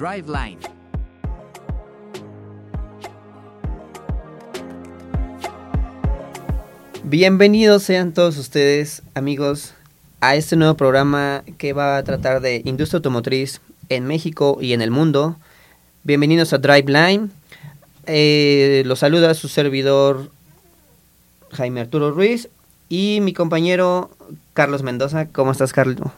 Driveline. Bienvenidos sean todos ustedes, amigos, a este nuevo programa que va a tratar de industria automotriz en México y en el mundo. Bienvenidos a Driveline. Eh, los saluda su servidor Jaime Arturo Ruiz y mi compañero Carlos Mendoza. ¿Cómo estás, Carlos?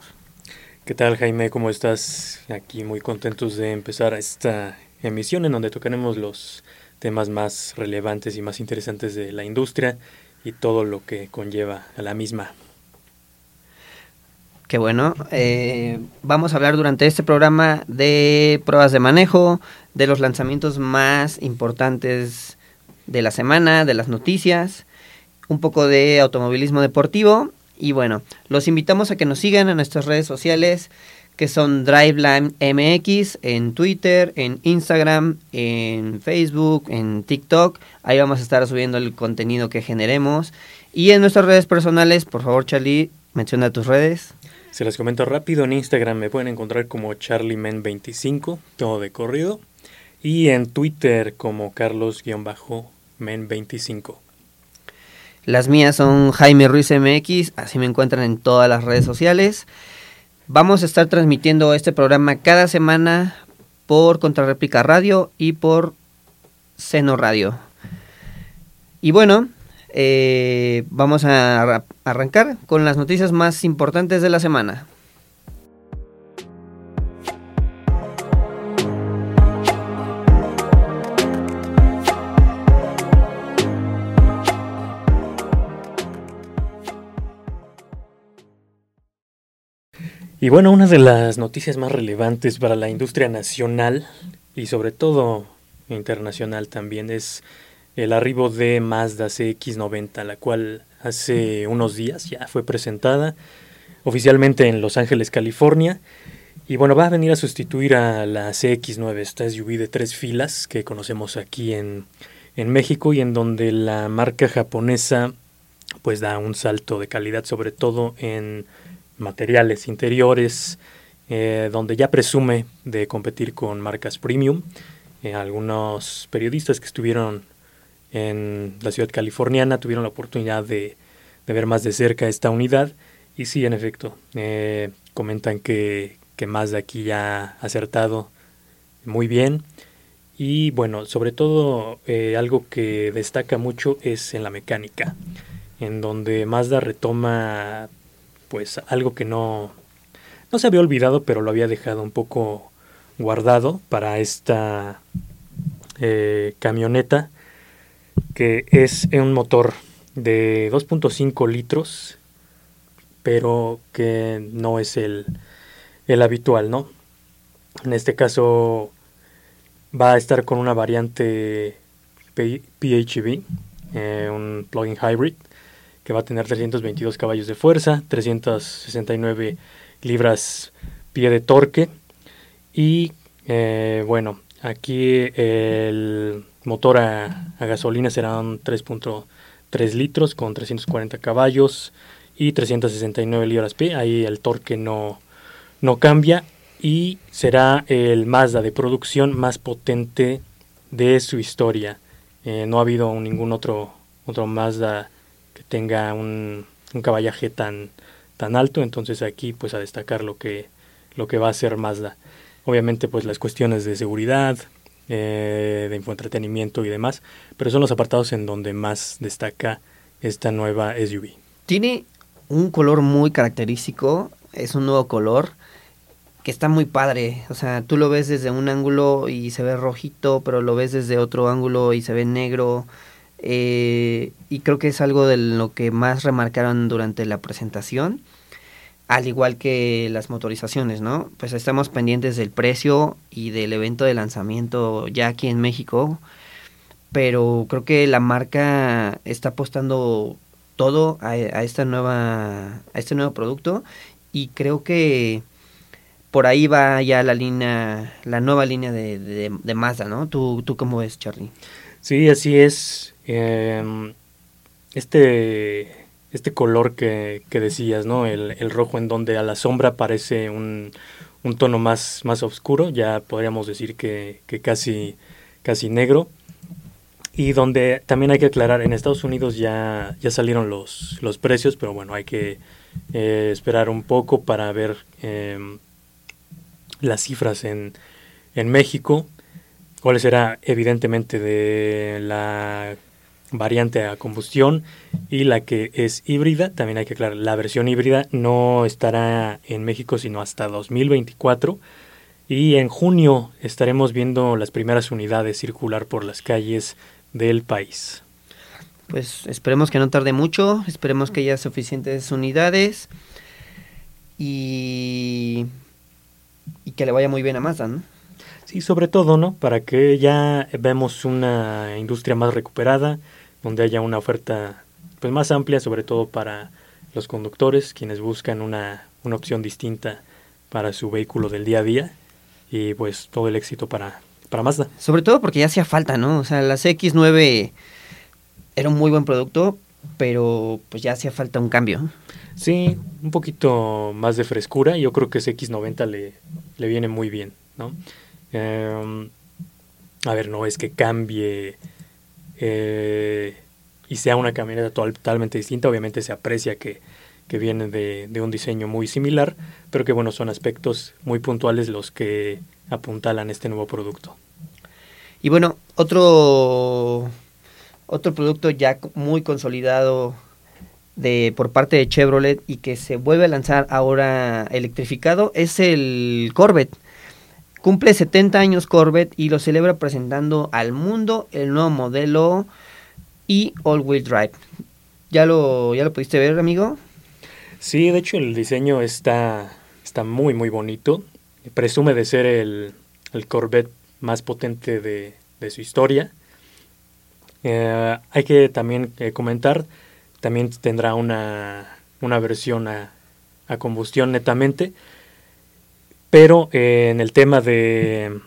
¿Qué tal, Jaime? ¿Cómo estás? Aquí muy contentos de empezar esta emisión en donde tocaremos los temas más relevantes y más interesantes de la industria y todo lo que conlleva a la misma. Qué bueno. Eh, vamos a hablar durante este programa de pruebas de manejo, de los lanzamientos más importantes de la semana, de las noticias, un poco de automovilismo deportivo. Y bueno, los invitamos a que nos sigan en nuestras redes sociales, que son Driveline MX, en Twitter, en Instagram, en Facebook, en TikTok. Ahí vamos a estar subiendo el contenido que generemos. Y en nuestras redes personales, por favor, Charlie, menciona tus redes. Se las comento rápido, en Instagram me pueden encontrar como CharlieMen25, todo de corrido, y en Twitter como Carlos-Men25. Las mías son Jaime Ruiz MX, así me encuentran en todas las redes sociales. Vamos a estar transmitiendo este programa cada semana por Contrarréplica Radio y por Seno Radio. Y bueno, eh, vamos a arrancar con las noticias más importantes de la semana. Y bueno, una de las noticias más relevantes para la industria nacional y sobre todo internacional también es el arribo de Mazda CX90, la cual hace unos días ya fue presentada oficialmente en Los Ángeles, California. Y bueno, va a venir a sustituir a la CX9, esta SUV de tres filas que conocemos aquí en, en México y en donde la marca japonesa pues da un salto de calidad, sobre todo en materiales interiores, eh, donde ya presume de competir con marcas premium. Eh, algunos periodistas que estuvieron en la ciudad californiana tuvieron la oportunidad de, ver más de cerca esta unidad y sí, en efecto, eh, comentan que, que más aquí ya ha acertado muy bien. Y bueno, sobre todo algo que destaca mucho es en la mecánica, en donde Mazda retoma pues algo que no, no se había olvidado, pero lo había dejado un poco guardado para esta eh, camioneta que es un motor de 2.5 litros, pero que no es el, el habitual, ¿no? En este caso va a estar con una variante PHEV, eh, un plug-in hybrid, que va a tener 322 caballos de fuerza, 369 libras pie de torque y eh, bueno, aquí el motor a, gasolina serán 3.3 litros con 340 caballos y 369 libras pie. Ahí el torque no, no cambia y será el Mazda de producción más potente de su historia. Eh, no ha habido ningún otro, otro Mazda que tenga un, un, caballaje tan, tan alto. Entonces aquí pues a destacar lo que, lo que va a ser Mazda. Obviamente pues las cuestiones de seguridad, eh, de infoentretenimiento y demás, pero son los apartados en donde más destaca esta nueva SUV. Tiene un color muy característico, es un nuevo color que está muy padre, o sea, tú lo ves desde un ángulo y se ve rojito, pero lo ves desde otro ángulo y se ve negro, eh, y creo que es algo de lo que más remarcaron durante la presentación al igual que las motorizaciones, ¿no? Pues estamos pendientes del precio y del evento de lanzamiento ya aquí en México, pero creo que la marca está apostando todo a, esta nueva a este nuevo producto y creo que por ahí va ya la línea la nueva línea de, de, Mazda, ¿no? ¿Tú, ¿Tú cómo ves, Charlie? Sí, así es. Em, este este color que, que decías, ¿no? El, el, rojo en donde a la sombra parece un, un tono más, más oscuro, ya podríamos decir que, que casi, casi negro. Y donde también hay que aclarar, en Estados Unidos ya, ya salieron los, los precios, pero bueno, hay que eh, esperar un poco para ver em, las cifras en, en México, cuál será evidentemente de la variante a combustión y la que es híbrida. También hay que aclarar, la versión híbrida no estará en México sino hasta 2024 y en junio estaremos viendo las primeras unidades circular por las calles del país. Pues esperemos que no tarde mucho, esperemos que haya suficientes unidades y, y que le vaya muy bien a Mazda, ¿no? Sí, sobre todo, ¿no? Para que ya vemos una industria más recuperada, donde haya una oferta pues más amplia, sobre todo para los conductores, quienes buscan una, una opción distinta para su vehículo del día a día y pues todo el éxito para, para Mazda. Sobre todo porque ya hacía falta, ¿no? O sea, la X9 era un muy buen producto, pero pues ya hacía falta un cambio. Sí, un poquito más de frescura. Yo creo que ese X90 le, le viene muy bien, ¿no? Eh, a ver, no es que cambie eh, y sea una camioneta totalmente distinta, obviamente se aprecia que, que viene de, de, un diseño muy similar, pero que bueno, son aspectos muy puntuales los que apuntalan este nuevo producto. Y bueno, otro, otro producto ya muy consolidado de, por parte de Chevrolet y que se vuelve a lanzar ahora electrificado es el Corvette. Cumple 70 años Corvette y lo celebra presentando al mundo el nuevo modelo y All Wheel Drive. ¿Ya lo, ¿Ya lo pudiste ver, amigo? Sí, de hecho el diseño está, está muy, muy bonito. Presume de ser el, el Corvette más potente de, de su historia. Eh, hay que también eh, comentar, también tendrá una, una versión a, a combustión netamente pero eh, en el tema de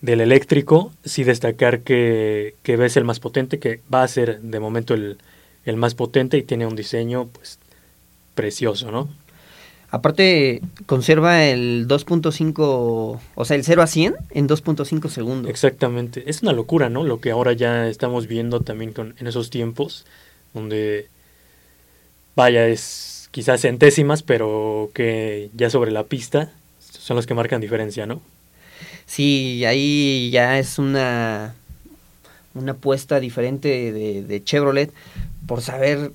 del eléctrico, sí destacar que, que es el más potente, que va a ser de momento el, el más potente y tiene un diseño pues precioso, ¿no? Aparte, conserva el 2.5, o sea, el 0 a 100 en 2.5 segundos. Exactamente. Es una locura, ¿no? Lo que ahora ya estamos viendo también con, en esos tiempos, donde, vaya, es quizás centésimas, pero que ya sobre la pista son los que marcan diferencia, ¿no? Sí, ahí ya es una, una apuesta diferente de, de Chevrolet por saber,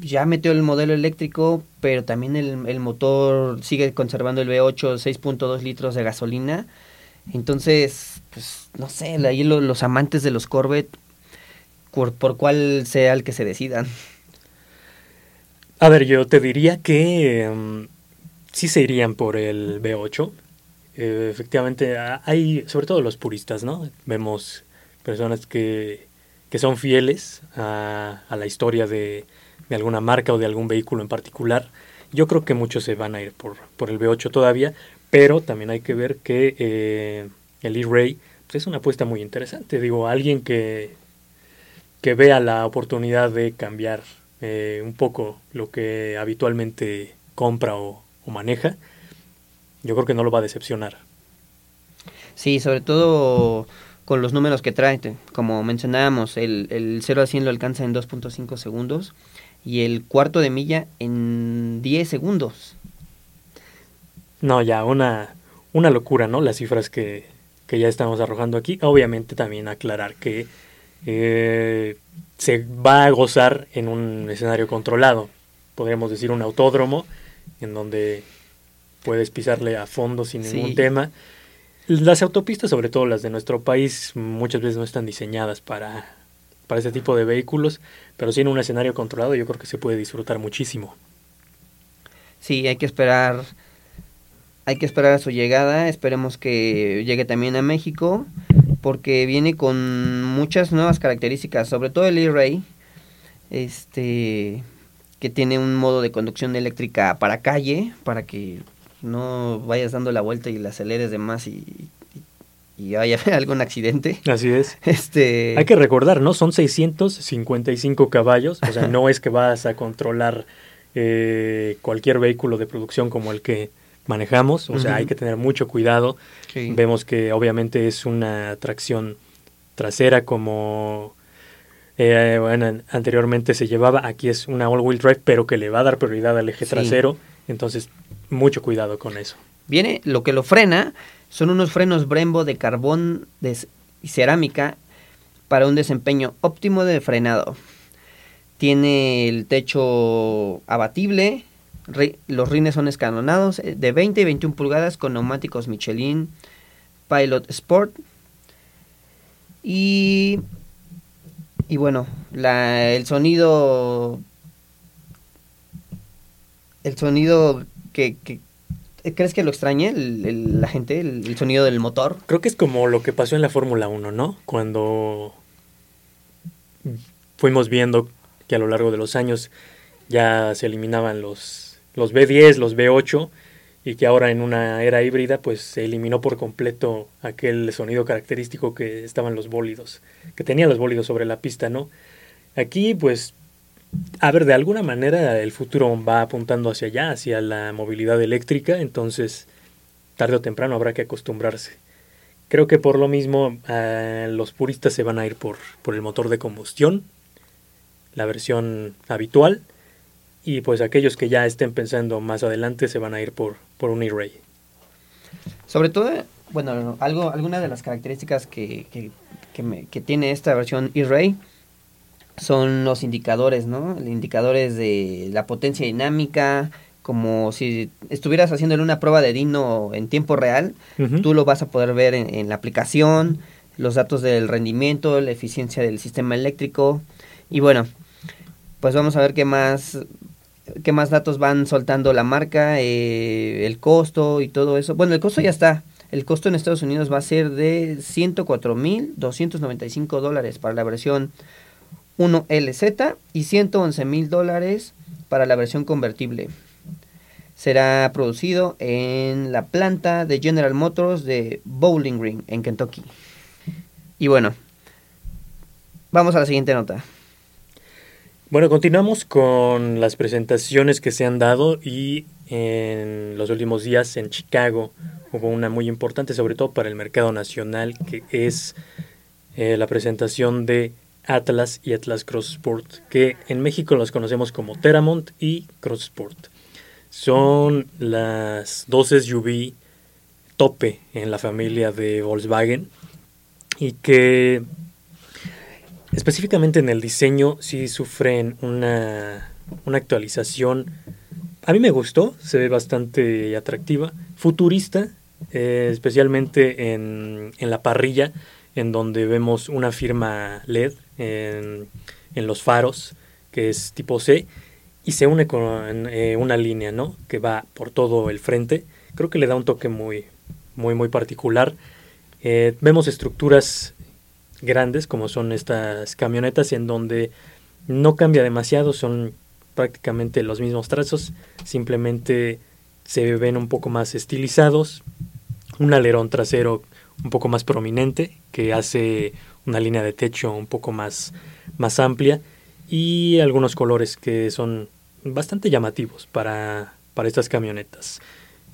ya metió el modelo eléctrico, pero también el, el motor sigue conservando el V8 6.2 litros de gasolina. Entonces, pues no sé, ahí lo, los amantes de los Corvette, por, por cuál sea el que se decidan. A ver, yo te diría que um, sí se irían por el B8. Eh, efectivamente, hay, sobre todo los puristas, ¿no? Vemos personas que, que son fieles a, la historia de, de, alguna marca o de algún vehículo en particular. Yo creo que muchos se van a ir por, por el B8 todavía, pero también hay que ver que eh, el E-Ray pues es una apuesta muy interesante. Digo, alguien que, que vea la oportunidad de cambiar eh, un poco lo que habitualmente compra o, o maneja, yo creo que no lo va a decepcionar. Sí, sobre todo con los números que trae, como mencionábamos, el, el 0 a 100 lo alcanza en 2.5 segundos y el cuarto de milla en 10 segundos. No, ya, una, una locura, ¿no? Las cifras que, que ya estamos arrojando aquí. Obviamente también aclarar que eh, se va a gozar en un escenario controlado, podríamos decir un autódromo, en donde puedes pisarle a fondo sin ningún sí. tema. Las autopistas, sobre todo las de nuestro país, muchas veces no están diseñadas para, para ese tipo de vehículos, pero sí en un escenario controlado yo creo que se puede disfrutar muchísimo. Sí, hay que esperar, hay que esperar a su llegada, esperemos que llegue también a México, porque viene con muchas nuevas características, sobre todo el E-Ray, este, que tiene un modo de conducción eléctrica para calle, para que no vayas dando la vuelta y la aceleres de más y, y, y haya algún accidente. Así es. Este... Hay que recordar, ¿no? Son 655 caballos, o sea, no es que vas a controlar eh, cualquier vehículo de producción como el que manejamos, o sea, hay que tener mucho cuidado. Vemos que obviamente es una tracción trasera como eh, bueno, anteriormente se llevaba, aquí es una all-wheel drive, pero que le va a dar prioridad al eje trasero, entonces mucho cuidado con eso. Viene, lo que lo frena son unos frenos Brembo de carbón de cerámica para un desempeño óptimo de frenado. Tiene el techo abatible, los rines son escalonados eh, de 20 y 21 pulgadas con neumáticos Michelin Pilot Sport. Y, y bueno, la, el sonido... El sonido que, ¿Crees que lo extrañe la gente, el, sonido del motor? Creo que es como lo que pasó en la Fórmula 1, ¿no? Cuando fuimos viendo que a lo largo de los años ya se eliminaban los, los B10, los B8, y que ahora en una era híbrida pues se eliminó por completo aquel sonido característico que estaban los bólidos, que tenían los bólidos sobre la pista, ¿no? Aquí pues a ver, de alguna manera el futuro va apuntando hacia allá, hacia la movilidad eléctrica, entonces tarde o temprano habrá que acostumbrarse. Creo que por lo mismo eh, los puristas se van a ir por, por el motor de combustión, la versión habitual, y pues aquellos que ya estén pensando más adelante se van a ir por, por un E-Ray. Sobre todo, bueno, algo, algunas de las características que, que, que tiene esta versión E-Ray son los indicadores, ¿no? Indicadores de la potencia dinámica, como si estuvieras haciéndole una prueba de Dino en tiempo real, tú lo vas a poder ver en, la aplicación, los datos del rendimiento, la eficiencia del sistema eléctrico y bueno, pues vamos a ver qué más qué más datos van soltando la marca, eh, el costo y todo eso. Bueno, el costo ya está. El costo en Estados Unidos va a ser de 104.295 dólares para la versión 1LZ y 111 mil dólares para la versión convertible. Será producido en la planta de General Motors de Bowling Green, en Kentucky. Y bueno, vamos a la siguiente nota. Bueno, continuamos con las presentaciones que se han dado y en los últimos días en Chicago hubo una muy importante, sobre todo para el mercado nacional, que es eh, la presentación de Atlas y Atlas Cross Sport, que en México los conocemos como Teramont y Cross Sport. Son las dos SUV tope en la familia de Volkswagen y que específicamente en el diseño sí sufren una, una actualización. A mí me gustó, se ve bastante atractiva, futurista, eh, especialmente en, en la parrilla en donde vemos una firma LED en, los faros, que es tipo C, y se une con eh, una línea, ¿no? Que va por todo el frente. Creo que le da un toque muy, muy, muy particular. Eh, vemos estructuras grandes, como son estas camionetas, en donde no cambia demasiado, son prácticamente los mismos trazos, simplemente se ven un poco más estilizados, un alerón trasero un poco más prominente que hace una línea de techo un poco más, más amplia y algunos colores que son bastante llamativos para, para estas camionetas.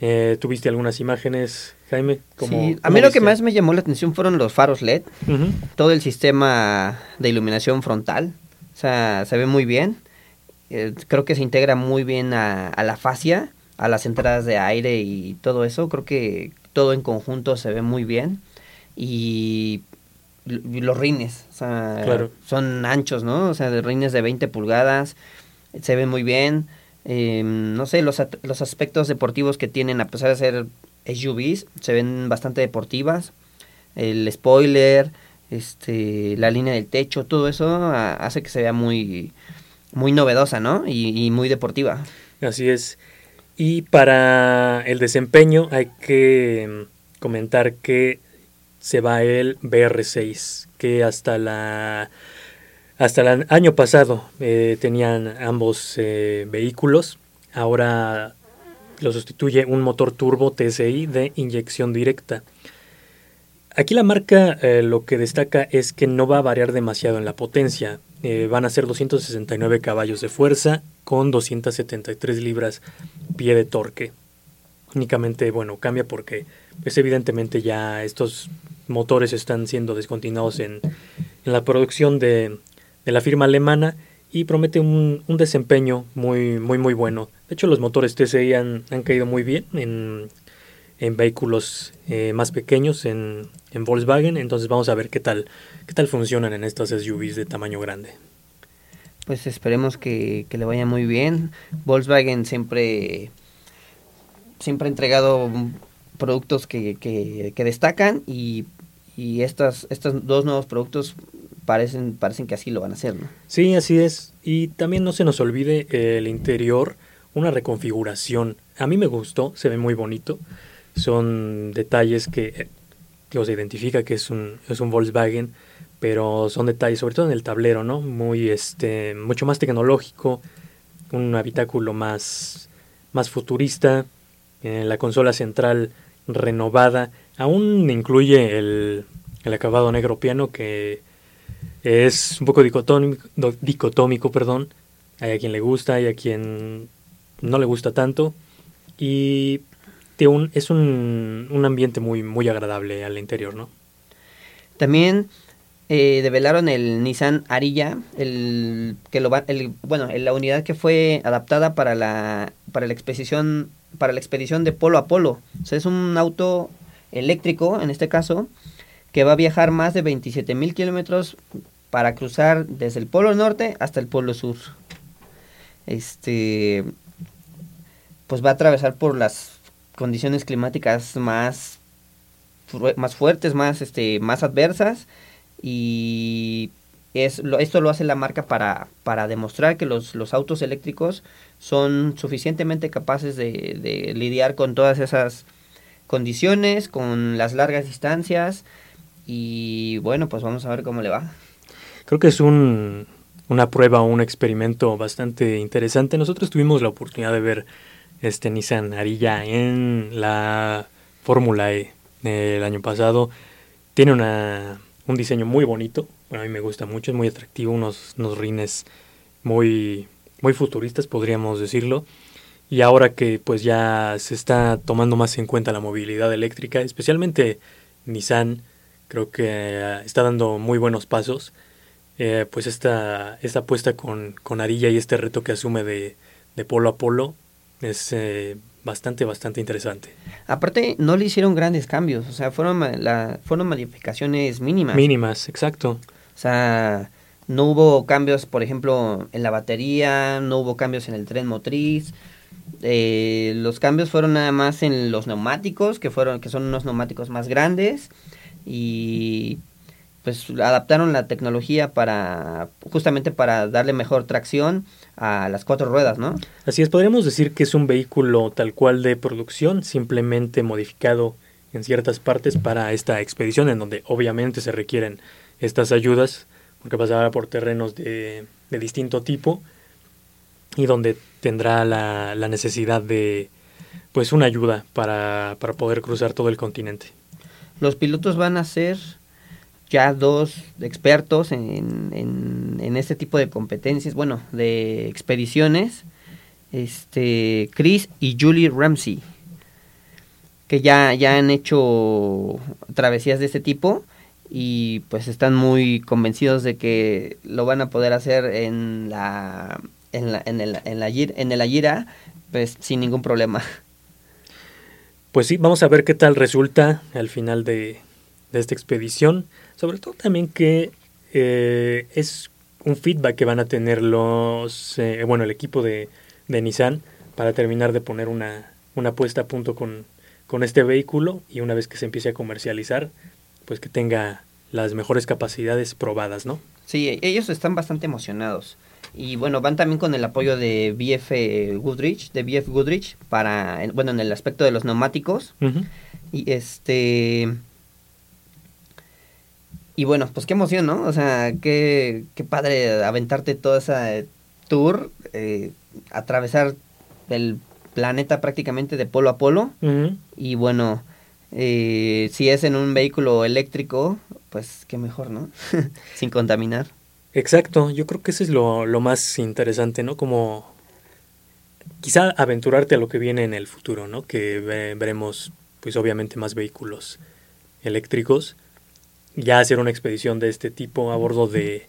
Eh, ¿Tuviste algunas imágenes, Jaime? sí, a mí lo que más me llamó la atención fueron los faros LED, todo el sistema de iluminación frontal, o sea, se ve muy bien, eh, creo que se integra muy bien a, a la fascia, a las entradas de aire y todo eso, creo que todo en conjunto se ve muy bien y los rines, o sea, son anchos, ¿no? O sea, de rines de 20 pulgadas, se ven muy bien. Em, no sé, los, los aspectos deportivos que tienen, a pesar de ser SUVs, se ven bastante deportivas. El spoiler, este, la línea del techo, todo eso hace que se vea muy, muy novedosa, ¿no? Y, y muy deportiva. Así es. Y para el desempeño hay que em, comentar que se va el BR6, que hasta la hasta el año pasado eh, tenían ambos eh, vehículos. Ahora lo sustituye un motor turbo TSI de inyección directa. Aquí la marca eh, lo que destaca es que no va a variar demasiado en la potencia. Van a ser 269 caballos de fuerza con 273 libras pie de torque. Únicamente, bueno, cambia porque pues evidentemente ya estos motores están siendo descontinuados en la producción de, de, la firma alemana y promete un, un, desempeño muy, muy, muy bueno. De hecho, los motores TCI han, han caído muy bien en, en vehículos eh, más pequeños en, en, Volkswagen. Entonces vamos a ver qué tal, qué tal funcionan en estas SUVs de tamaño grande. Pues esperemos que, que le vaya muy bien. Volkswagen siempre, siempre ha entregado productos que, que, que destacan y, y estas, estos dos nuevos productos parecen, parecen que así lo van a hacer. ¿no? Sí, así es. Y también no se nos olvide el interior, una reconfiguración. A mí me gustó, se ve muy bonito son detalles que digo, se identifica que es un, es un Volkswagen, pero son detalles, sobre todo en el tablero, ¿no? Muy, este, mucho más tecnológico, un habitáculo más, más futurista, en la consola central renovada, aún incluye el, el acabado negro piano que es un poco dicotómico, dicotómico, perdón, hay a quien le gusta, hay a quien no le gusta tanto, y un, es un, un, ambiente muy, muy agradable al interior, ¿no? También eh, develaron el Nissan Ariya, el que lo la unidad que fue adaptada para la para la expedición para la expedición de polo a polo. Es un auto eléctrico, en este caso, que va a viajar más de 27 mil kilómetros para cruzar desde el polo norte hasta el polo sur. Este, pues va a atravesar por las condiciones climáticas más, más fuertes, más, este, más adversas y es, lo, esto lo hace la marca para, para demostrar que los, los autos eléctricos son suficientemente capaces de, de, lidiar con todas esas condiciones, con las largas distancias y bueno, pues vamos a ver cómo le va. Creo que es un, una prueba o un experimento bastante interesante. Nosotros tuvimos la oportunidad de ver este Nissan Arilla en la Fórmula E del año pasado. Tiene una, un diseño muy bonito, bueno, a mí me gusta mucho, es muy atractivo, unos, unos rines muy, muy futuristas, podríamos decirlo. Y ahora que pues ya se está tomando más en cuenta la movilidad eléctrica, especialmente Nissan, creo que está dando muy buenos pasos. Eh, pues esta, esta apuesta con, con Arilla y este reto que asume de, de polo a polo es eh, bastante, bastante interesante. Aparte, no le hicieron grandes cambios, o sea, fueron, la, fueron modificaciones mínimas. Mínimas, exacto. O sea, no hubo cambios, por ejemplo, en la batería, no hubo cambios en el tren motriz. Eh, los cambios fueron nada más en los neumáticos, que fueron, que son unos neumáticos más grandes. Y pues adaptaron la tecnología para justamente para darle mejor tracción a las cuatro ruedas, ¿no? Así es, podríamos decir que es un vehículo tal cual de producción, simplemente modificado en ciertas partes para esta expedición, en donde obviamente se requieren estas ayudas, porque pasará por terrenos de, de distinto tipo y donde tendrá la, la necesidad de pues una ayuda para, para poder cruzar todo el continente. Los pilotos van a ser ya dos expertos en, en, en, este tipo de competencias, bueno, de expediciones, este, Chris y Julie Ramsey, que ya, ya han hecho travesías de este tipo y pues están muy convencidos de que lo van a poder hacer en la en la en el en la en el Ayira pues sin ningún problema. Pues sí, vamos a ver qué tal resulta al final de, de esta expedición. Sobre todo también que eh, es un feedback que van a tener los, eh, bueno, el equipo de, de, Nissan para terminar de poner una, una puesta a punto con, con este vehículo y una vez que se empiece a comercializar, pues que tenga las mejores capacidades probadas, ¿no? Sí, ellos están bastante emocionados. Y bueno, van también con el apoyo de BF Goodrich, de BF Goodrich, para, bueno, en el aspecto de los neumáticos. Uh -huh. Y este, y bueno, pues qué emoción, ¿no? O sea, qué, qué padre aventarte toda esa tour, eh, atravesar el planeta prácticamente de polo a polo. Uh -huh. Y bueno, Eh, si es en un vehículo eléctrico, pues qué mejor, ¿no? Sin contaminar. Exacto, yo creo que eso es lo, lo más interesante, ¿no? Como quizá aventurarte a lo que viene en el futuro, ¿no? Que veremos, pues obviamente, más vehículos eléctricos. Ya hacer una expedición de este tipo a bordo de,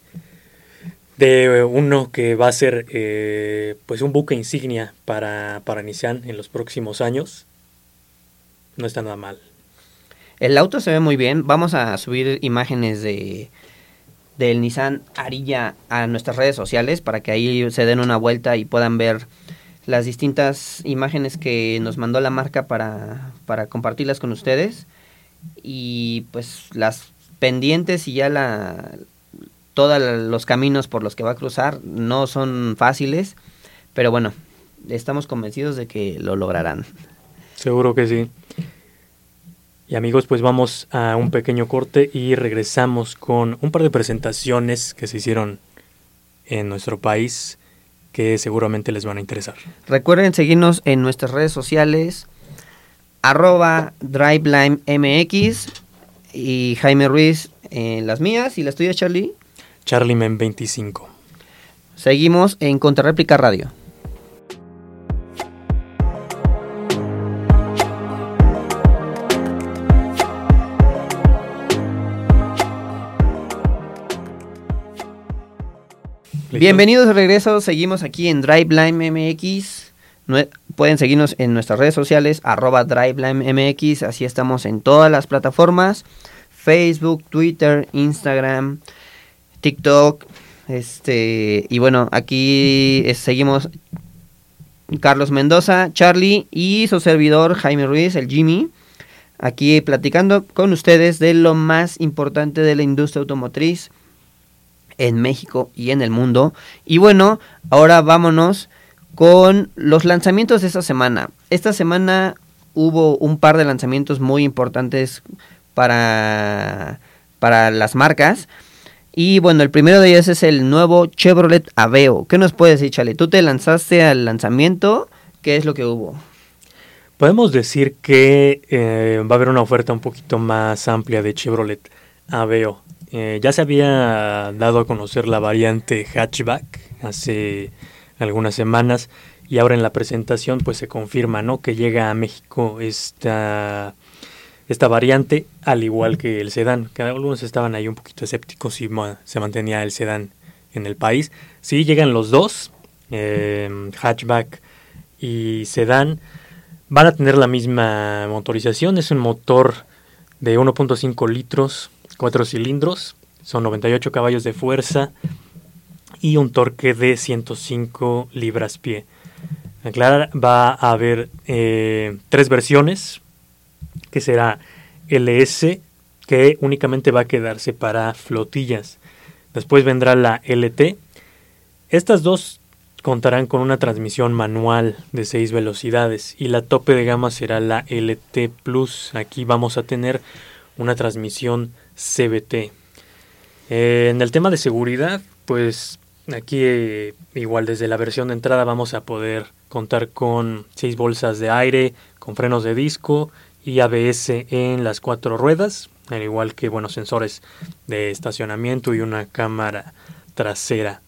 de uno que va a ser eh, pues un buque insignia para, para Nissan en los próximos años. No está nada mal. El auto se ve muy bien. Vamos a subir imágenes de del Nissan Arilla a nuestras redes sociales para que ahí se den una vuelta y puedan ver las distintas imágenes que nos mandó la marca para, para compartirlas con ustedes y pues las pendientes y ya la todos los caminos por los que va a cruzar no son fáciles, pero bueno, estamos convencidos de que lo lograrán. Seguro que sí. Y amigos, pues vamos a un pequeño corte y regresamos con un par de presentaciones que se hicieron en nuestro país que seguramente les van a interesar. Recuerden seguirnos en nuestras redes sociales, arroba y Jaime Ruiz en las mías y las tuyas, Charlie. Charlie Men 25. Seguimos en Contrarréplica Radio. Bienvenidos de regreso, seguimos aquí en Driveline MX. pueden seguirnos en nuestras redes sociales, arroba MX, así estamos en todas las plataformas, Facebook, Twitter, Instagram, TikTok, este, y bueno, aquí seguimos Carlos Mendoza, Charlie y su servidor Jaime Ruiz, el Jimmy, aquí platicando con ustedes de lo más importante de la industria automotriz en México y en el mundo. Y bueno, ahora vámonos con los lanzamientos de esta semana. Esta semana hubo un par de lanzamientos muy importantes para, para las marcas. Y bueno, el primero de ellos es el nuevo Chevrolet Aveo. ¿Qué nos puedes decir, Chale? ¿Tú te lanzaste al lanzamiento? ¿Qué es lo que hubo? Podemos decir que eh, va a haber una oferta un poquito más amplia de Chevrolet Aveo. Eh, ya se había dado a conocer la variante hatchback hace algunas semanas y ahora en la presentación pues se confirma ¿no? que llega a México esta, esta variante al igual que el sedán, algunos estaban ahí un poquito escépticos si se mantenía el sedán en el país. Sí, llegan los dos, eh, hatchback y sedán, van a tener la misma motorización, es un motor de 1.5 litros cuatro cilindros, son 98 caballos de fuerza y un torque de 105 libras-pie. Aclarar, va a haber eh, tres versiones, que será LS, que únicamente va a quedarse para flotillas. Después vendrá la LT. Estas dos contarán con una transmisión manual de 6 velocidades y la tope de gama será la LT Plus. Aquí vamos a tener una transmisión CBT. Eh, en el tema de seguridad, pues aquí eh, igual desde la versión de entrada vamos a poder contar con seis bolsas de aire, con frenos de disco y ABS en las cuatro ruedas, al igual que buenos sensores de estacionamiento y una cámara trasera.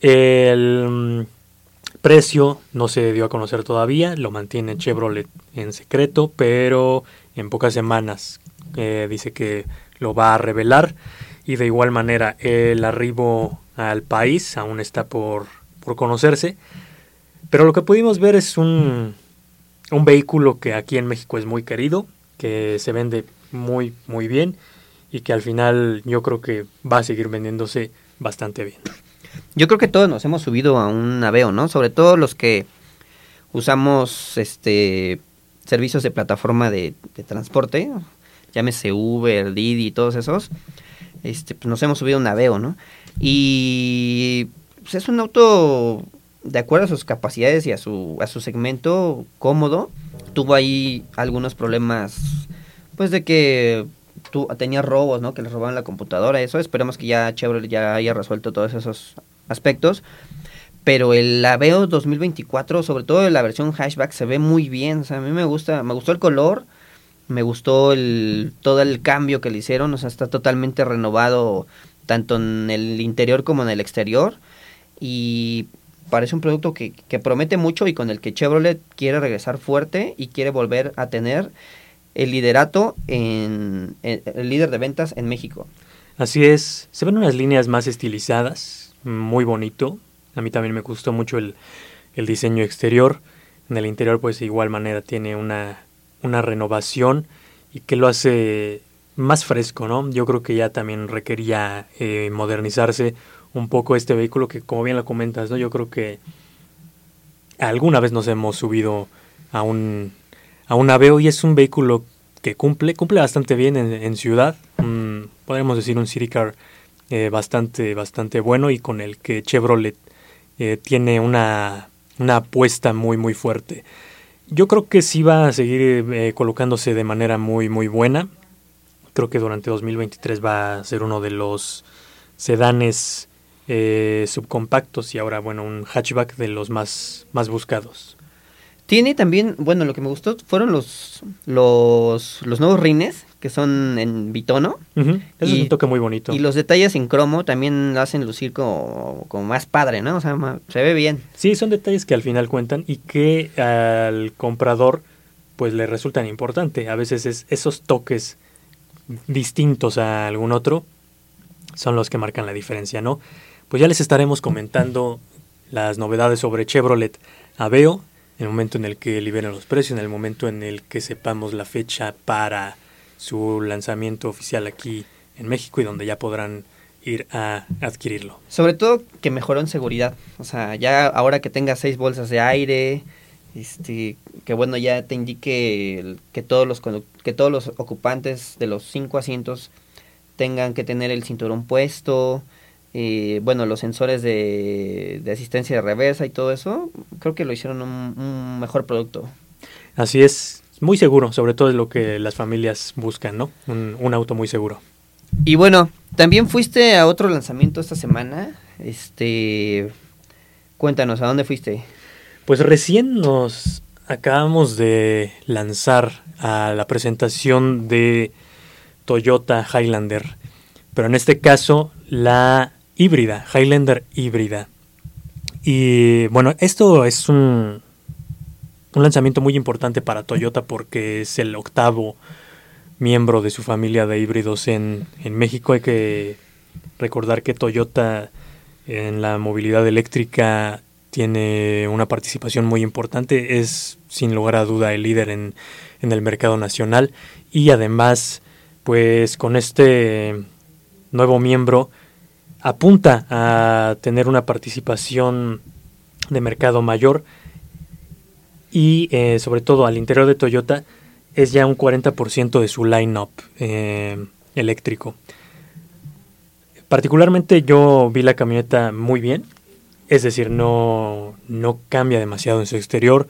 El mm, precio no se dio a conocer todavía, lo mantiene Chevrolet en secreto, pero en pocas semanas eh, dice que lo va a revelar y de igual manera el arribo al país aún está por, por conocerse. Pero lo que pudimos ver es un, un vehículo que aquí en México es muy querido, que se vende muy muy bien y que al final yo creo que va a seguir vendiéndose bastante bien. Yo creo que todos nos hemos subido a un Aveo, ¿no? Sobre todo los que usamos este servicios de plataforma de transporte, llámese Uber, Didi, todos esos, este, pues nos hemos subido un Aveo, ¿no? Y pues es un auto de acuerdo a sus capacidades y a su, a su segmento cómodo. Tuvo ahí algunos problemas, pues de que tu, tenía robos, ¿no? Que le robaban la computadora, eso. Esperemos que ya Chevrolet ya haya resuelto todos esos aspectos. Pero el Aveo 2024, sobre todo la versión hatchback, se ve muy bien. O sea, a mí me gusta, me gustó el color Me gustó el, todo el cambio que le hicieron, o sea, está totalmente renovado tanto en el interior como en el exterior. Y parece un producto que, promete mucho y con el que Chevrolet quiere regresar fuerte y quiere volver a tener el liderato en, el líder de ventas en México. Así es, se ven unas líneas más estilizadas, muy bonito. A mí también me gustó mucho el, el diseño exterior. En el interior, pues de igual manera tiene una, una renovación y que lo hace más fresco, ¿no? Yo creo que ya también requería eh, modernizarse un poco este vehículo que, como bien lo comentas, ¿no? Yo creo que alguna vez nos hemos subido a un, a un Aveo y es un vehículo que cumple, cumple bastante bien en, ciudad. podríamos decir un City Car eh, bastante, bastante bueno y con el que Chevrolet eh, tiene una, una apuesta muy, muy fuerte. Yo creo que sí va a seguir eh, colocándose de manera muy, muy buena. Creo que durante 2023 va a ser uno de los sedanes eh, subcompactos y ahora, bueno, un hatchback de los más, más buscados. Tiene también, bueno, lo que me gustó fueron los, los, los nuevos rines, que son en bitono. es un toque muy bonito. Y los detalles en cromo también lo hacen lucir como, como más padre, ¿no? O sea, se ve bien. Sí, son detalles que al final cuentan y que al comprador pues le resultan importante. A veces es esos toques distintos a algún otro son los que marcan la diferencia, ¿no? Pues ya les estaremos comentando las novedades sobre Chevrolet Aveo en el momento en el que liberen los precios, en el momento en el que sepamos la fecha para su lanzamiento oficial aquí en México y donde ya podrán ir a adquirirlo. Sobre todo que mejoró en seguridad, o sea, ya ahora que tenga seis bolsas de aire, este, que bueno, ya te indique que todos los que todos los ocupantes de los cinco asientos tengan que tener el cinturón puesto, y bueno, los sensores de, asistencia de reversa y todo eso, creo que lo hicieron un, mejor producto. Así es, muy seguro, sobre todo es lo que las familias buscan, ¿no? Un, un, auto muy seguro. Y bueno, también fuiste a otro lanzamiento esta semana. Este, cuéntanos, ¿a dónde fuiste? Pues recién nos acabamos de lanzar a la presentación de Toyota Highlander, pero en este caso la híbrida, Highlander híbrida. Y bueno, esto es un, un lanzamiento muy importante para Toyota porque es el octavo miembro de su familia de híbridos en, en México. Hay que recordar que Toyota en la movilidad eléctrica tiene una participación muy importante, es sin lugar a duda el líder en, en el mercado nacional y además pues con este nuevo miembro apunta a tener una participación de mercado mayor y eh, sobre todo al interior de Toyota es ya un 40% de su line-up eh, eléctrico. Particularmente yo vi la camioneta muy bien, es decir, no, no cambia demasiado en su exterior,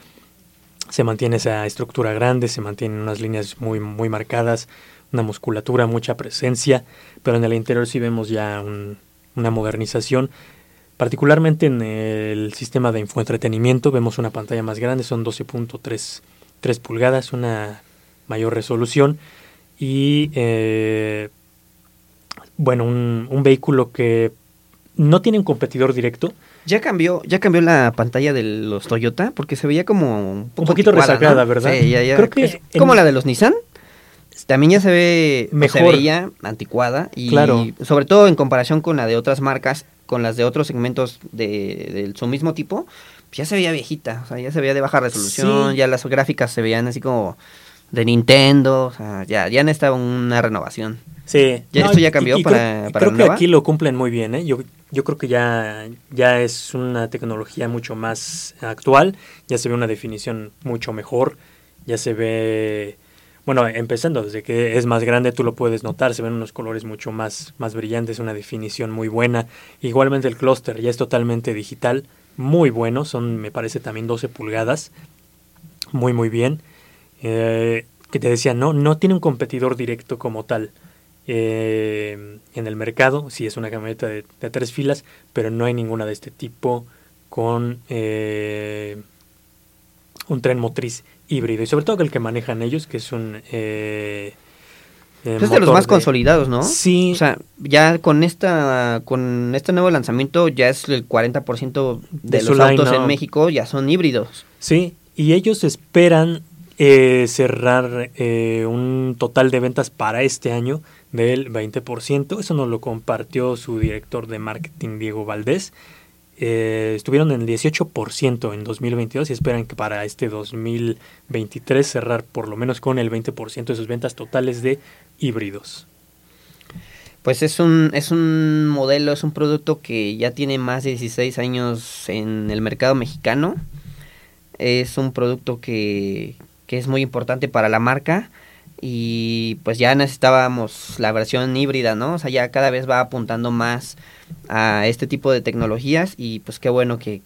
se mantiene esa estructura grande, se mantienen unas líneas muy, muy marcadas, una musculatura, mucha presencia, pero en el interior sí vemos ya un, una modernización. Particularmente en el sistema de infoentretenimiento vemos una pantalla más grande, son 12.3 pulgadas, una mayor resolución y eh, bueno, un, un, vehículo que no tiene un competidor directo. Ya cambió, ya cambió la pantalla de los Toyota porque se veía como un, poquito rezagada, ¿verdad? Sí, ya, ya. Creo que es como la de los Nissan. También ya se ve mejor. Se veía anticuada y sobre todo en comparación con la de otras marcas, con las de otros segmentos de, su mismo tipo, pues ya se veía viejita, o sea, ya se veía de baja resolución, ya las gráficas se veían así como de Nintendo, o sea, ya, ya necesitaba una renovación. Sí. Ya esto ya cambió para, para, Creo que aquí lo cumplen muy bien, ¿eh? Yo, yo creo que ya, ya es una tecnología mucho más actual, ya se ve una definición mucho mejor, ya se ve bueno, empezando desde que es más grande, tú lo puedes notar, se ven unos colores mucho más, más brillantes, una definición muy buena. Igualmente el clúster ya es totalmente digital, muy bueno, son me parece también 12 pulgadas, muy muy bien. Eh, que te decía, no, no tiene un competidor directo como tal eh, en el mercado, sí es una camioneta de, tres filas, pero no hay ninguna de este tipo con... Eh, un tren motriz híbrido y sobre todo el que manejan ellos, que es un... Eh, eh, es de los más consolidados, ¿no? Sí. O sea, ya con esta con este nuevo lanzamiento ya es el 40% de, de los autos en México ya son híbridos. Sí, y ellos esperan eh, cerrar eh, un total de ventas para este año del 20%. Eso nos lo compartió su director de marketing, Diego Valdés. Eh, estuvieron en el 18% en 2022 y esperan que para este 2023 cerrar por lo menos con el 20% de sus ventas totales de híbridos. Pues es un, es un modelo, es un producto que ya tiene más de 16 años en el mercado mexicano. Es un producto que, que es muy importante para la marca y pues ya necesitábamos la versión híbrida, ¿no? O sea, ya cada vez va apuntando más a este tipo de tecnologías y pues qué bueno que,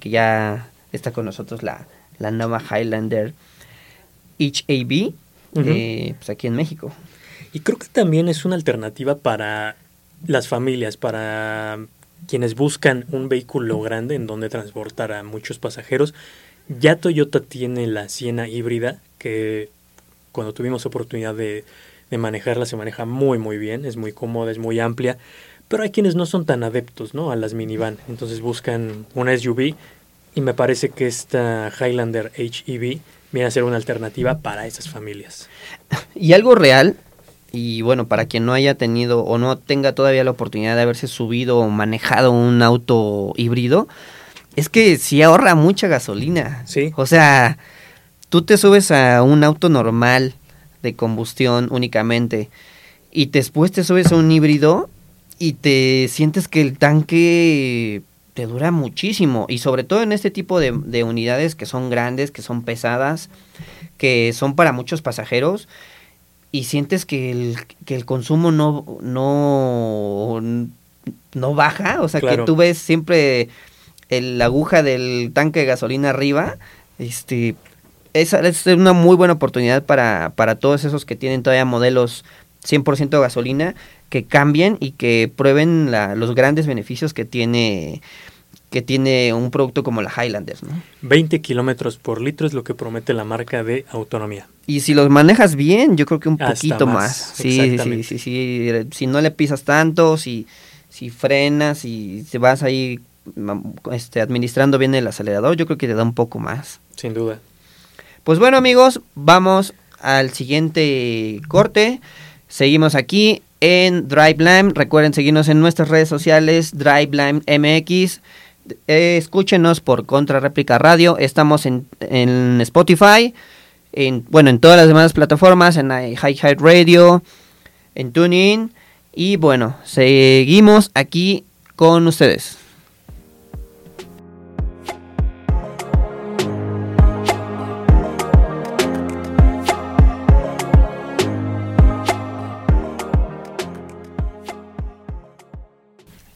ya está con nosotros la, la nueva Highlander HAB, eh, pues aquí en México. Y creo que también es una alternativa para las familias, para quienes buscan un vehículo grande en donde transportar a muchos pasajeros. Ya Toyota tiene la Siena híbrida, que cuando tuvimos oportunidad de, de manejarla se maneja muy muy bien, es muy cómoda, es muy amplia, pero hay quienes no son tan adeptos ¿no? a las minivan, entonces buscan una SUV y me parece que esta Highlander HEV viene a ser una alternativa para esas familias. Y algo real, y bueno, para quien no haya tenido o no tenga todavía la oportunidad de haberse subido o manejado un auto híbrido, es que sí ahorra mucha gasolina. Sí. O sea, tú te subes a un auto normal de combustión únicamente y después te subes a un híbrido y te sientes que el tanque te dura muchísimo. Y sobre todo en este tipo de, unidades que son grandes, que son pesadas, que son para muchos pasajeros y sientes que el, que el consumo no, no, no baja, o sea que tú ves siempre el, la aguja del tanque de gasolina arriba, este, es, es una muy buena oportunidad para, para todos esos que tienen todavía modelos 100% gasolina, que cambien y que prueben la, los grandes beneficios que tiene que tiene un producto como la Highlander. ¿no? 20 kilómetros por litro es lo que promete la marca de autonomía. Y si los manejas bien, yo creo que un poquito más. Sí, sí, sí, sí, Si no le pisas tanto, si, si frenas y te vas ahí este, administrando bien el acelerador, yo creo que te da un poco más. Sin duda. Pues bueno amigos, vamos al siguiente corte. Seguimos aquí en Drive Recuerden seguirnos en nuestras redes sociales, Drive MX. Eh, escúchenos por Contra Réplica Radio. Estamos en, en Spotify, en, bueno, en todas las demás plataformas, en High High Radio, en TuneIn. Y bueno, seguimos aquí con ustedes.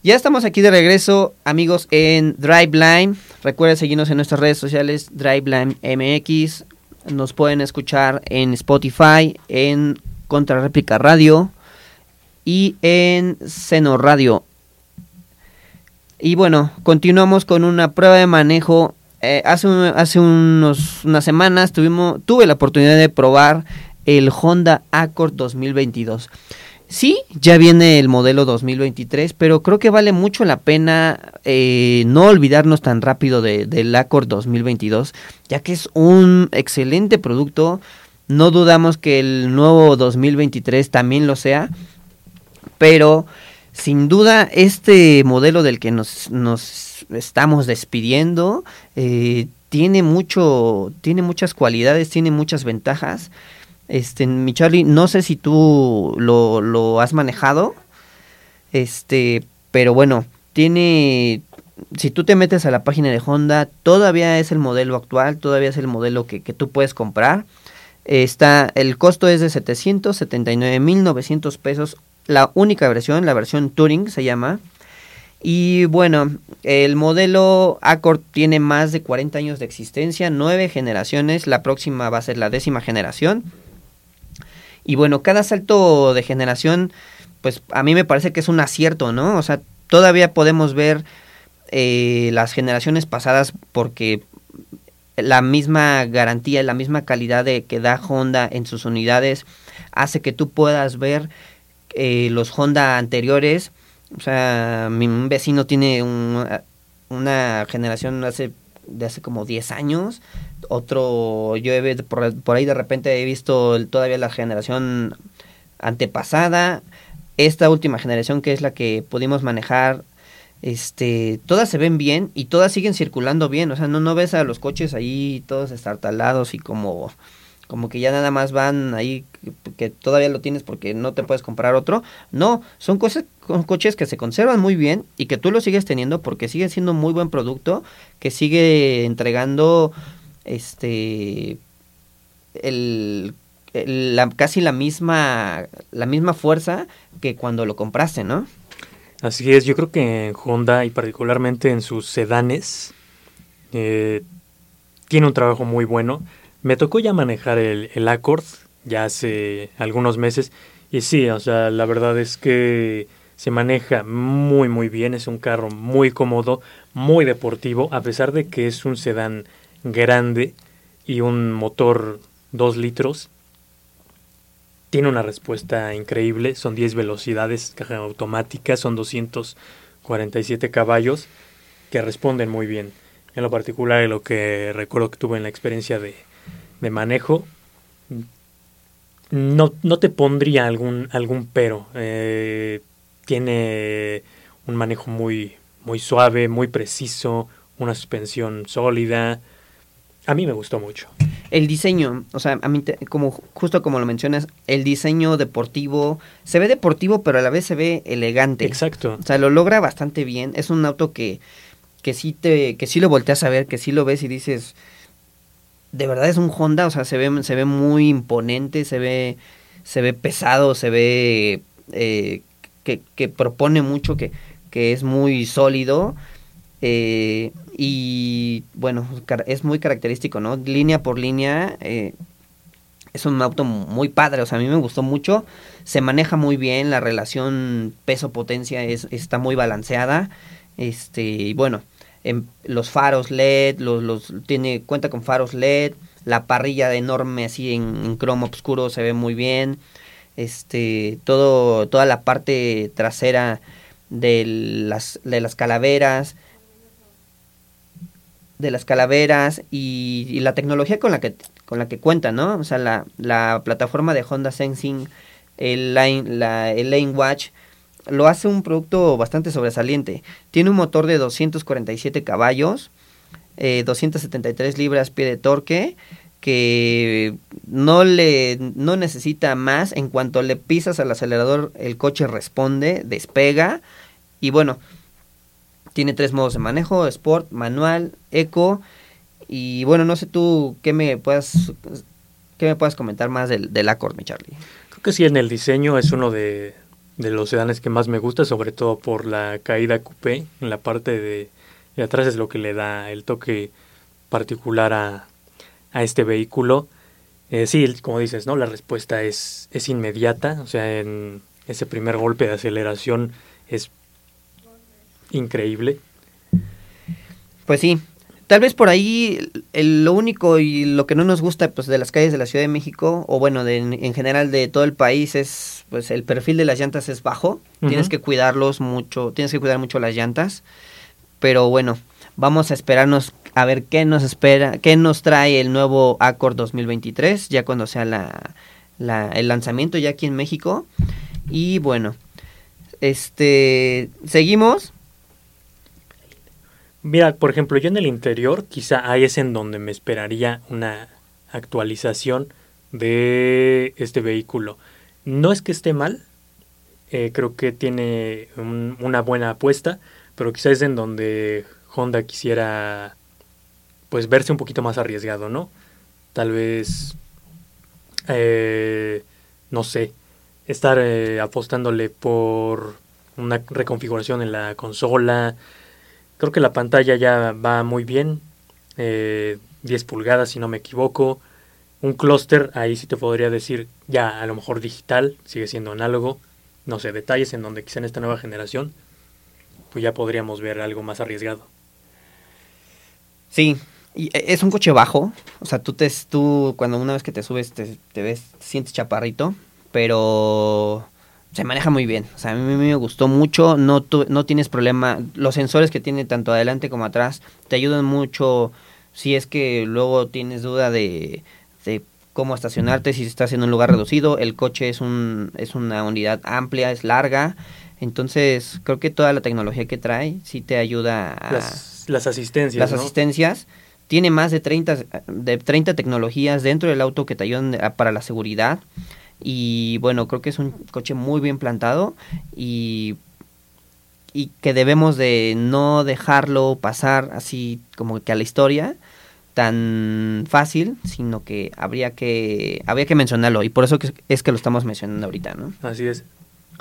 Ya estamos aquí de regreso, amigos, en DriveLine. Recuerden seguirnos en nuestras redes sociales, DriveLine MX. Nos pueden escuchar en Spotify, en Contrarréplica Radio y en Seno Radio. Y bueno, continuamos con una prueba de manejo. Eh, hace hace unos, unas semanas tuvimos, tuve la oportunidad de probar el Honda Accord 2022. Sí, ya viene el modelo 2023, pero creo que vale mucho la pena eh, no olvidarnos tan rápido de, del Accord 2022, ya que es un excelente producto. No dudamos que el nuevo 2023 también lo sea, pero sin duda este modelo del que nos, nos estamos despidiendo eh, tiene mucho, tiene muchas cualidades, tiene muchas ventajas este, mi Charlie, no sé si tú lo, lo has manejado, este, pero bueno, tiene, si tú te metes a la página de Honda, todavía es el modelo actual, todavía es el modelo que, que tú puedes comprar. Está, el costo es de 779.900 pesos, la única versión, la versión Touring se llama. Y bueno, el modelo Accord tiene más de 40 años de existencia, nueve generaciones, la próxima va a ser la décima generación. Y bueno, cada salto de generación, pues a mí me parece que es un acierto, ¿no? O sea, todavía podemos ver eh, las generaciones pasadas porque la misma garantía, la misma calidad de que da Honda en sus unidades hace que tú puedas ver eh, los Honda anteriores. O sea, mi vecino tiene una generación hace, de hace como 10 años. Otro, yo he, por, por ahí de repente he visto todavía la generación antepasada. Esta última generación que es la que pudimos manejar este, todas se ven bien y todas siguen circulando bien, o sea, no, no ves a los coches ahí todos estartalados y como, como que ya nada más van ahí, que, todavía lo tienes porque no te puedes comprar otro, no, son cosas, son coches que se conservan muy bien y que tú lo sigues teniendo porque sigue siendo muy buen producto, que sigue entregando, este, el, casi la misma, la misma fuerza que cuando lo compraste, ¿no? Así es, yo creo que Honda y particularmente en sus sedanes eh, tiene un trabajo muy bueno. Me tocó ya manejar el, el Accord ya hace algunos meses y sí, o sea, la verdad es que se maneja muy muy bien, es un carro muy cómodo, muy deportivo, a pesar de que es un sedán grande y un motor 2 litros, tiene una respuesta increíble, son 10 velocidades, caja automática, son 247 caballos que responden muy bien. En lo particular, lo que recuerdo que tuve en la experiencia de, manejo, no, no, te pondría algún, algún pero. Eh, tiene un manejo muy, muy suave, muy preciso, una suspensión sólida. A mí me gustó mucho el diseño, o sea, a mí, como justo como lo mencionas, el diseño deportivo, se ve deportivo, pero a la vez se ve elegante. Exacto. O sea, lo logra bastante bien. Es un auto que, que sí te, que sí lo volteas a ver, que sí lo ves y dices, de verdad es un Honda, o sea, se ve, se ve muy imponente, se ve, se ve pesado, se ve eh, que, que propone mucho, que, que es muy sólido eh, y bueno, es muy característico, ¿no? Línea por línea. Eh, es un auto muy padre, o sea, a mí me gustó mucho. Se maneja muy bien, la relación peso-potencia es, está muy balanceada. Este, y bueno, en los faros LED, los, tiene, cuenta con faros LED, la parrilla enorme así en, en cromo oscuro se ve muy bien. Este, todo, toda la parte trasera de las, de las calaveras, de las calaveras y, la tecnología con la que con la que cuenta, ¿no? O sea, la, la plataforma de Honda Sensing, el la, el Lane Watch, lo hace un producto bastante sobresaliente. Tiene un motor de 247 caballos, eh, 273 libras pie de torque, que no le no necesita más. En cuanto le pisas al acelerador, el coche responde, despega. Y bueno, tiene tres modos de manejo, Sport, Manual, Eco. Y bueno, no sé tú qué me puedas, qué me puedas comentar más del, del mi Charlie. Creo que sí, en el diseño es uno de, los sedanes que más me gusta, sobre todo por la caída coupé. En la parte de, atrás es lo que le da el toque particular a, a este vehículo. Eh, sí, como dices, ¿no? La respuesta es, es inmediata. O sea, en ese primer golpe de aceleración es increíble. Pues sí, tal vez por ahí lo único y lo que no nos gusta pues de las calles de la Ciudad de México o bueno de, en general de todo el país es pues el perfil de las llantas es bajo. Tienes que cuidarlos mucho tienes que cuidar mucho las llantas. Pero bueno vamos a esperarnos a ver qué nos espera qué nos trae el nuevo Accord 2023 ya cuando sea la, la el lanzamiento ya aquí en México. Y bueno este seguimos Mira, por ejemplo, yo en el interior quizá ahí es en donde me esperaría una actualización de este vehículo. No es que esté mal, eh, creo que tiene una buena apuesta, pero quizá es en donde Honda quisiera pues verse un poquito más arriesgado, ¿no? Tal vez, eh, no sé, estar eh, apostándole por una reconfiguración en la consola, Creo que la pantalla ya va muy bien, 10 eh, pulgadas si no me equivoco. Un clúster, ahí sí te podría decir ya a lo mejor digital, sigue siendo análogo. No sé, detalles en donde quizá en esta nueva generación, pues ya podríamos ver algo más arriesgado. Sí, Y e, es un coche bajo, o sea, tú, te, tú cuando una vez que te subes te, te ves, sientes chaparrito, pero se maneja muy bien. O sea, a mí, me gustó mucho, no, no tienes problema. Los sensores que tiene tanto adelante como atrás te ayudan mucho si es que luego tienes duda de, de cómo estacionarte, si estás en un lugar reducido. El coche es, un, es una unidad amplia, es larga. Entonces, creo que toda la tecnología que trae sí te ayuda a... Las, las asistencias. Las asistencias tiene más de 30, de 30 tecnologías dentro del auto que te ayudan para la seguridad. Y bueno, creo que es un coche muy bien plantado y, y que debemos de no dejarlo pasar así como que a la historia tan fácil, sino que habría que habría que mencionarlo y por eso es que lo estamos mencionando ahorita, ¿no? Así es.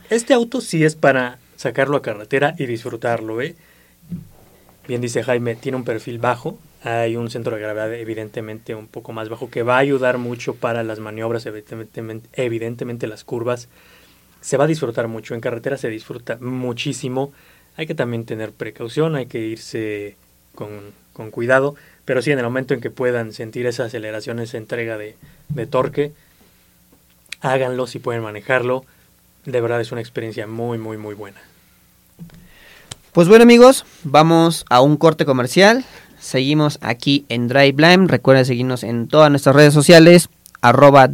Este auto sí es para sacarlo a carretera y disfrutarlo, ¿eh? Bien dice Jaime, tiene un perfil bajo, hay un centro de gravedad evidentemente un poco más bajo que va a ayudar mucho para las maniobras, evidentemente, las curvas. Se va a disfrutar mucho, en carretera se disfruta muchísimo. Hay que también tener precaución, hay que irse con, con cuidado, pero sí en el momento en que puedan sentir esa aceleración, esa entrega de, de torque, háganlo si pueden manejarlo. De verdad es una experiencia muy, muy, muy buena. Pues bueno amigos, vamos a un corte comercial. Seguimos aquí en Driveline. Recuerden seguirnos en todas nuestras redes sociales. Arroba.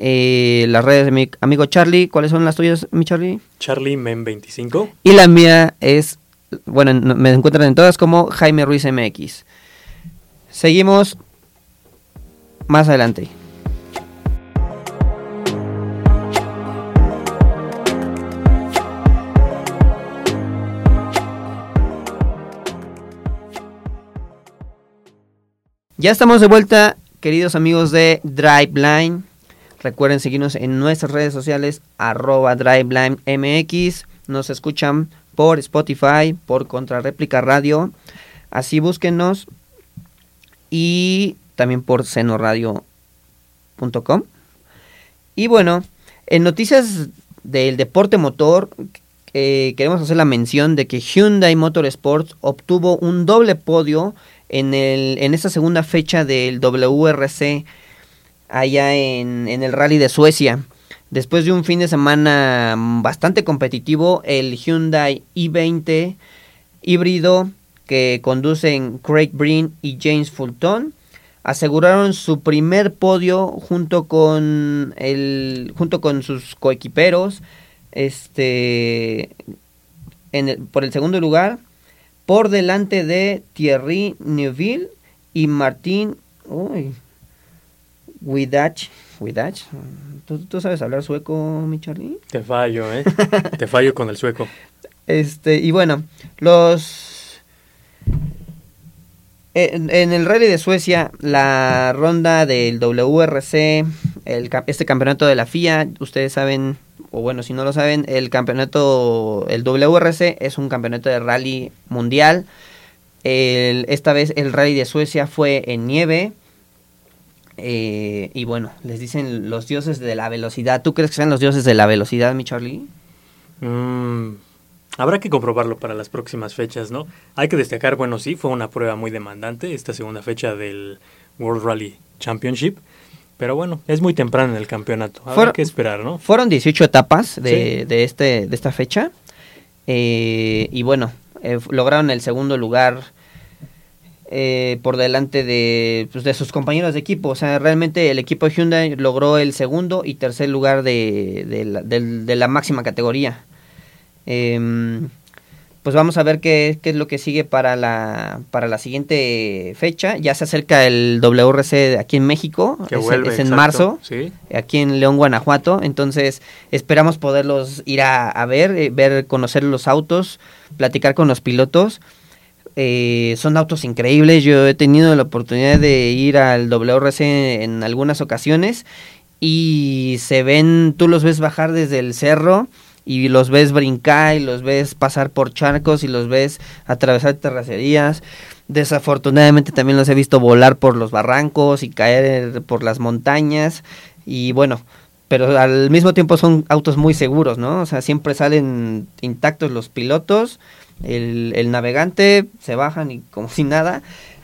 Eh, las redes de mi amigo Charlie. ¿Cuáles son las tuyas, mi Charlie? Charlie Men25. Y la mía es, bueno, me encuentran en todas como Jaime Ruiz MX. Seguimos más adelante. Ya estamos de vuelta, queridos amigos de Driveline. Recuerden seguirnos en nuestras redes sociales, DrivelineMX. Nos escuchan por Spotify, por Contrarréplica Radio. Así búsquenos. Y también por senoradio.com. Y bueno, en noticias del deporte motor, eh, queremos hacer la mención de que Hyundai Motorsports obtuvo un doble podio en, el, en esta segunda fecha del WRC allá en, en el rally de Suecia. Después de un fin de semana bastante competitivo, el Hyundai i20 híbrido que conducen Craig Breen y James Fulton aseguraron su primer podio junto con el junto con sus coequiperos este en por el segundo lugar por delante de Thierry Neuville y Martín uy, Widach. Widach. ¿Tú, sabes hablar sueco, mi Charlie? Te fallo, ¿eh? Te fallo con el sueco. Este, y bueno, los... En, el Rally de Suecia, la ronda del WRC, este campeonato de la FIA, ustedes saben o bueno, si no lo saben, el campeonato, el WRC es un campeonato de rally mundial. esta vez el rally de Suecia fue en nieve. Eh, y bueno, les dicen los dioses de la velocidad. ¿Tú crees que sean los dioses de la velocidad, mi Charlie? Mm, habrá que comprobarlo para las próximas fechas, ¿no? Hay que destacar, bueno, sí, fue una prueba muy demandante esta segunda fecha del World Rally Championship. Pero bueno, es muy temprano en el campeonato. Habrá que esperar, ¿no? Fueron 18 etapas de, de, este, de esta fecha. Eh, y bueno, eh, lograron el segundo lugar eh, por delante de, pues, de sus compañeros de equipo. O sea, realmente el equipo de Hyundai logró el segundo y tercer lugar de, de, la, de la, máxima categoría. Pues vamos a ver qué, qué, es lo que sigue para la, para la siguiente fecha. Ya se acerca el WRC aquí en México, es, en marzo, aquí en León, Guanajuato. Entonces esperamos poderlos ir a, ver, eh, ver, conocer los autos, platicar con los pilotos. Eh, son autos increíbles, yo he tenido la oportunidad de ir al WRC en algunas ocasiones y se ven, tú los ves bajar desde el cerro y los ves brincar y los ves pasar por charcos y los ves atravesar terracerías. Desafortunadamente también los he visto volar por los barrancos y caer por las montañas. Y bueno, pero al mismo tiempo son autos muy seguros, ¿no? O sea, siempre salen intactos los pilotos, el, el navegante se bajan y como si nada,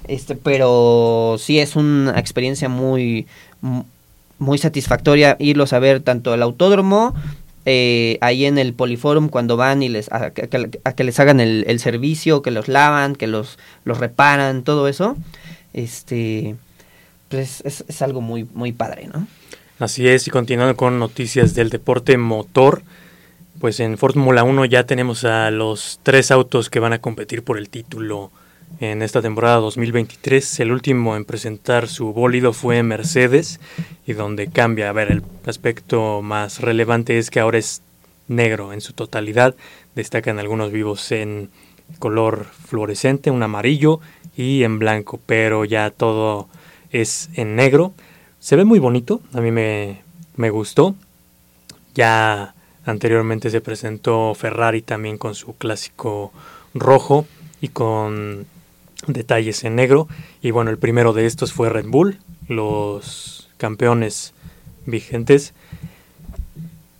este, pero sí es una experiencia muy, muy satisfactoria irlos a ver tanto el autódromo, eh, ahí en el Poliforum cuando van y les a, que les hagan el, servicio, que los lavan, que los, los reparan, todo eso, este pues es, es algo muy, muy padre, ¿no? Así es, y continuando con noticias del deporte motor, pues en Fórmula 1 ya tenemos a los tres autos que van a competir por el título en esta temporada 2023. El último en presentar su bólido fue Mercedes y donde cambia, a ver, el aspecto más relevante es que ahora es negro en su totalidad. Destacan algunos vivos en color fluorescente, un amarillo y en blanco, pero ya todo es en negro. Se ve muy bonito, a mí me, me gustó. Ya anteriormente se presentó Ferrari también con su clásico rojo y con detalles en negro. Y bueno, el primero de estos fue Red Bull, los campeones vigentes.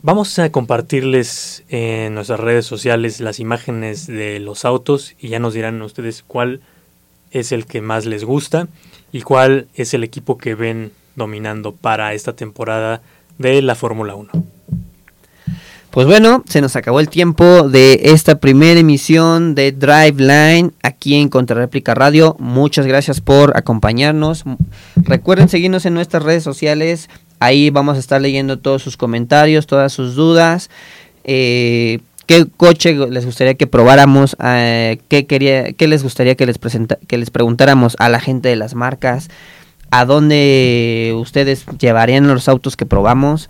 Vamos a compartirles en nuestras redes sociales las imágenes de los autos y ya nos dirán ustedes cuál es el que más les gusta y cuál es el equipo que ven dominando para esta temporada de la Fórmula 1. Pues bueno, se nos acabó el tiempo de esta primera emisión de Drive Line aquí en Contrarréplica Radio. Muchas gracias por acompañarnos. Recuerden seguirnos en nuestras redes sociales. Ahí vamos a estar leyendo todos sus comentarios, todas sus dudas. Eh, ¿Qué coche les gustaría que probáramos? Eh, ¿qué, quería, ¿Qué les gustaría que les, presenta, que les preguntáramos a la gente de las marcas? ¿A dónde ustedes llevarían los autos que probamos?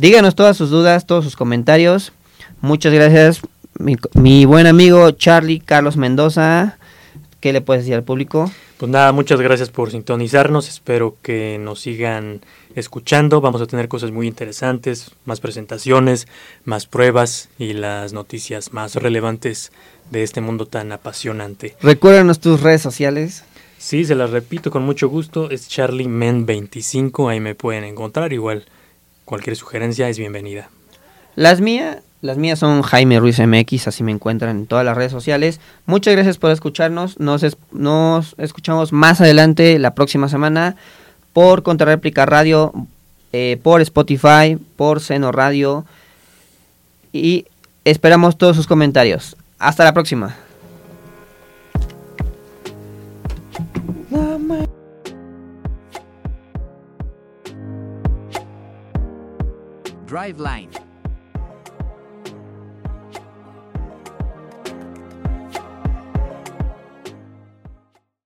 Díganos todas sus dudas, todos sus comentarios. Muchas gracias, mi, buen amigo Charlie Carlos Mendoza. ¿Qué le puedes decir al público? Pues nada, muchas gracias por sintonizarnos. Espero que nos sigan escuchando. Vamos a tener cosas muy interesantes, más presentaciones, más pruebas y las noticias más relevantes de este mundo tan apasionante. Recuérdanos tus redes sociales. Sí, se las repito con mucho gusto. Es Charlie Men 25. Ahí me pueden encontrar igual Cualquier sugerencia es bienvenida. Las mías, las mías son Jaime Ruiz MX, así me encuentran en todas las redes sociales. Muchas gracias por escucharnos. Nos, escuchamos más adelante la próxima semana por Contrarréplica Radio, eh, por Spotify, por Seno Radio y esperamos todos sus comentarios. Hasta la próxima. Driveline